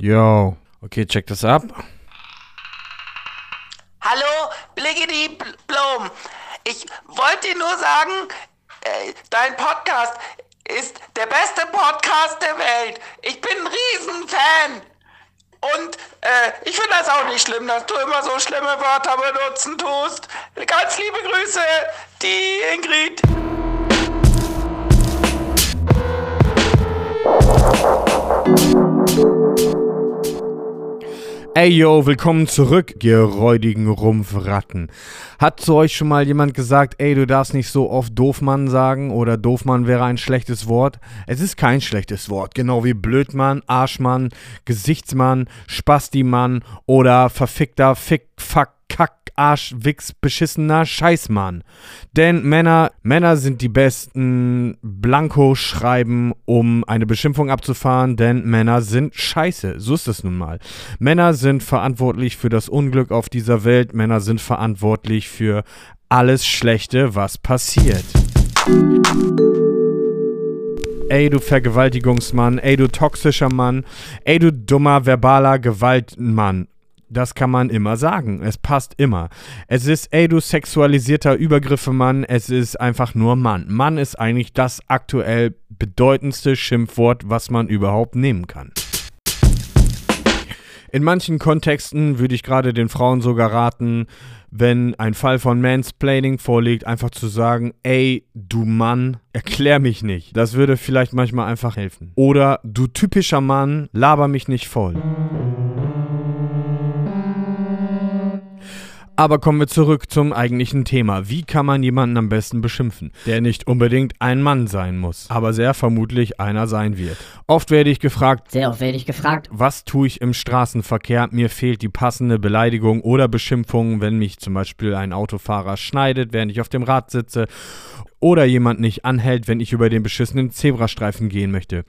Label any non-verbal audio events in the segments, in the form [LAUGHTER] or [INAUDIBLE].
Yo. Okay, check das ab. Hallo, Bliggity Bl- Blom. Ich wollte dir nur sagen, äh, dein Podcast ist der beste Podcast der Welt. Ich bin ein Riesenfan. Und äh, ich finde das auch nicht schlimm, dass du immer so schlimme Wörter benutzen tust. Ganz liebe Grüße, die Ingrid. Ey yo, willkommen zurück, ihr räudigen Rumpfratten. Hat zu euch schon mal jemand gesagt, ey, du darfst nicht so oft Doofmann sagen oder Doofmann wäre ein schlechtes Wort? Es ist kein schlechtes Wort, genau wie Blödmann, Arschmann, Gesichtsmann, Spastimann oder verfickter Fick, Fuck, Kack, Arsch, Wichs, beschissener Scheißmann. Denn Männer, Männer sind die besten Blanko schreiben, um eine Beschimpfung abzufahren, denn Männer sind scheiße. So ist es nun mal. Männer sind verantwortlich für das Unglück auf dieser Welt. Männer sind verantwortlich für alles Schlechte, was passiert. Ey, du Vergewaltigungsmann, ey, du toxischer Mann, ey, du dummer verbaler Gewaltmann. Das kann man immer sagen. Es passt immer. Es ist, ey, du sexualisierter Übergriffe-Mann. Es ist einfach nur Mann. Mann ist eigentlich das aktuell bedeutendste Schimpfwort, was man überhaupt nehmen kann. In manchen Kontexten würde ich gerade den Frauen sogar raten, wenn ein Fall von Mansplaining vorliegt, einfach zu sagen, ey, du Mann, erklär mich nicht. Das würde vielleicht manchmal einfach helfen. Oder du typischer Mann, laber mich nicht voll. Aber kommen wir zurück zum eigentlichen Thema. Wie kann man jemanden am besten beschimpfen, der nicht unbedingt ein Mann sein muss, aber sehr vermutlich einer sein wird? Oft werde ich gefragt, Sehr oft werde ich gefragt, was tue ich im Straßenverkehr? Mir fehlt die passende Beleidigung oder Beschimpfung, wenn mich zum Beispiel ein Autofahrer schneidet, während ich auf dem Rad sitze. Oder jemand nicht anhält, wenn ich über den beschissenen Zebrastreifen gehen möchte.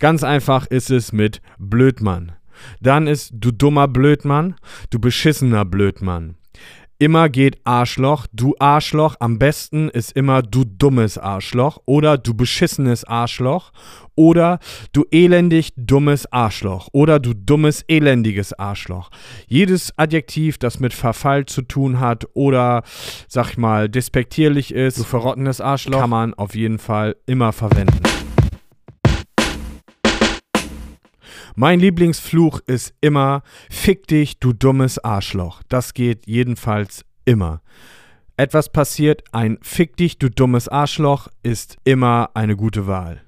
Ganz einfach ist es mit Blödmann. Dann ist du dummer Blödmann, du beschissener Blödmann. Immer geht Arschloch, du Arschloch. Am besten ist immer du dummes Arschloch oder du beschissenes Arschloch oder du elendig dummes Arschloch oder du dummes elendiges Arschloch. Jedes Adjektiv, das mit Verfall zu tun hat oder, sag ich mal, despektierlich ist, du verrottenes Arschloch, kann man auf jeden Fall immer verwenden. Mein Lieblingsfluch ist immer Fick dich, du dummes Arschloch. Das geht jedenfalls immer. Etwas passiert, ein Fick dich, du dummes Arschloch ist immer eine gute Wahl.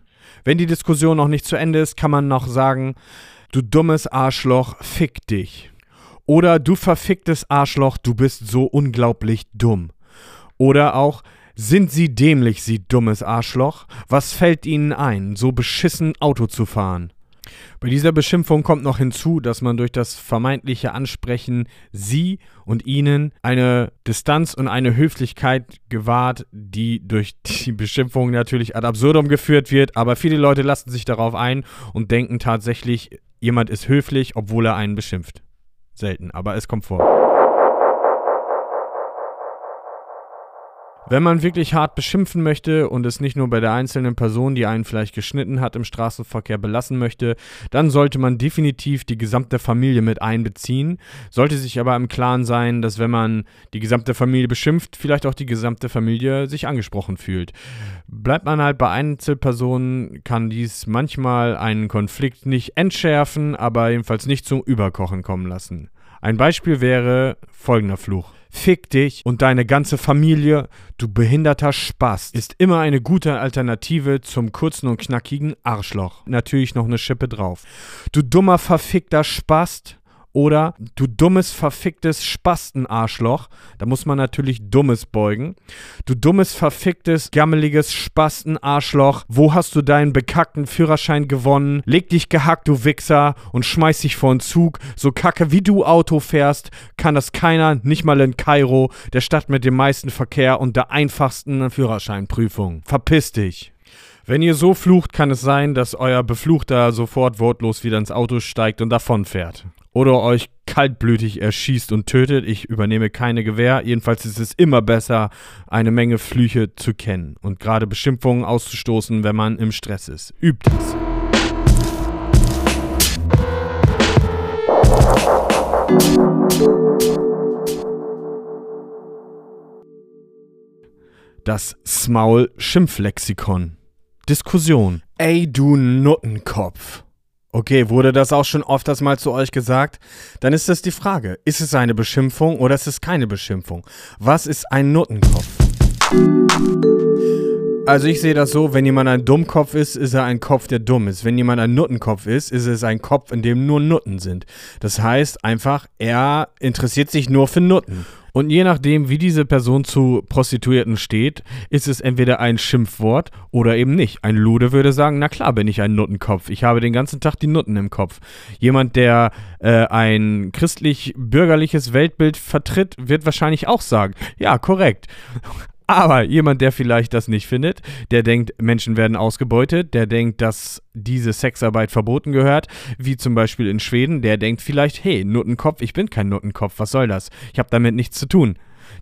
Wenn die Diskussion noch nicht zu Ende ist, kann man noch sagen, du dummes Arschloch, fick dich. Oder du verficktes Arschloch, du bist so unglaublich dumm. Oder auch, sind Sie dämlich, Sie dummes Arschloch? Was fällt Ihnen ein, so beschissen Auto zu fahren? Bei dieser Beschimpfung kommt noch hinzu, dass man durch das vermeintliche Ansprechen sie und ihnen eine Distanz und eine Höflichkeit gewahrt, die durch [LAUGHS] die Beschimpfung natürlich ad absurdum geführt wird, aber viele Leute lassen sich darauf ein und denken tatsächlich, jemand ist höflich, obwohl er einen beschimpft. Selten, aber es kommt vor. Wenn man wirklich hart beschimpfen möchte und es nicht nur bei der einzelnen Person, die einen vielleicht geschnitten hat, im Straßenverkehr belassen möchte, dann sollte man definitiv die gesamte Familie mit einbeziehen. Sollte sich aber im Klaren sein, dass wenn man die gesamte Familie beschimpft, vielleicht auch die gesamte Familie sich angesprochen fühlt. Bleibt man halt bei Einzelpersonen, kann dies manchmal einen Konflikt nicht entschärfen, aber jedenfalls nicht zum Überkochen kommen lassen. Ein Beispiel wäre folgender Fluch. Fick dich und deine ganze Familie, du behinderter Spast, ist immer eine gute Alternative zum kurzen und knackigen Arschloch. Natürlich noch eine Schippe drauf. Du dummer verfickter Spast oder du dummes verficktes Spastenarschloch. Da muss man natürlich dummes beugen. Du dummes verficktes gammeliges Spastenarschloch. Wo hast du deinen bekackten Führerschein gewonnen? Leg dich gehackt, du Wichser, und schmeiß dich vor den Zug. So kacke wie du Auto fährst, kann das keiner, nicht mal in Kairo, der Stadt mit dem meisten Verkehr und der einfachsten Führerscheinprüfung. Verpiss dich. Wenn ihr so flucht, kann es sein, dass euer Befluchter sofort wortlos wieder ins Auto steigt und davonfährt oder euch kaltblütig erschießt und tötet. Ich übernehme keine Gewehr. Jedenfalls ist es immer besser, eine Menge Flüche zu kennen und gerade Beschimpfungen auszustoßen, wenn man im Stress ist. Übt es. Das Smaul Schimpflexikon. Diskussion. Ey, du Nuttenkopf. Okay, wurde das auch schon ofters mal zu euch gesagt? Dann ist das die Frage. Ist es eine Beschimpfung oder ist es keine Beschimpfung? Was ist ein Nuttenkopf? Also ich sehe das so, wenn jemand ein Dummkopf ist, ist er ein Kopf, der dumm ist. Wenn jemand ein Nuttenkopf ist, ist es ein Kopf, in dem nur Nutten sind. Das heißt einfach, er interessiert sich nur für Nutten. Und je nachdem, wie diese Person zu Prostituierten steht, ist es entweder ein Schimpfwort oder eben nicht. Ein Lude würde sagen, na klar bin ich ein Nuttenkopf. Ich habe den ganzen Tag die Nutten im Kopf. Jemand, der äh, ein christlich-bürgerliches Weltbild vertritt, wird wahrscheinlich auch sagen, ja, korrekt. Aber jemand, der vielleicht das nicht findet, der denkt, Menschen werden ausgebeutet, der denkt, dass diese Sexarbeit verboten gehört, wie zum Beispiel in Schweden, der denkt vielleicht, hey, Nuttenkopf, ich bin kein Nuttenkopf, was soll das? Ich habe damit nichts zu tun.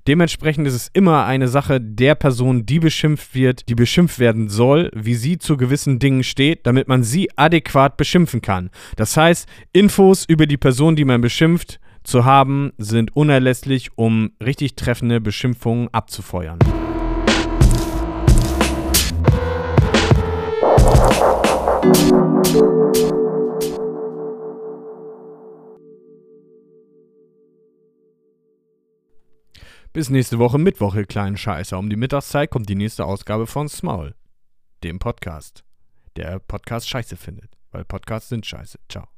Dementsprechend ist es immer eine Sache der Person, die beschimpft wird, die beschimpft werden soll, wie sie zu gewissen Dingen steht, damit man sie adäquat beschimpfen kann. Das heißt, Infos über die Person, die man beschimpft, zu haben, sind unerlässlich, um richtig treffende Beschimpfungen abzufeuern. Bis nächste Woche Mittwoch, ihr kleinen Scheißer. Um die Mittagszeit kommt die nächste Ausgabe von Small, dem Podcast, der Podcast scheiße findet. Weil Podcasts sind scheiße. Ciao.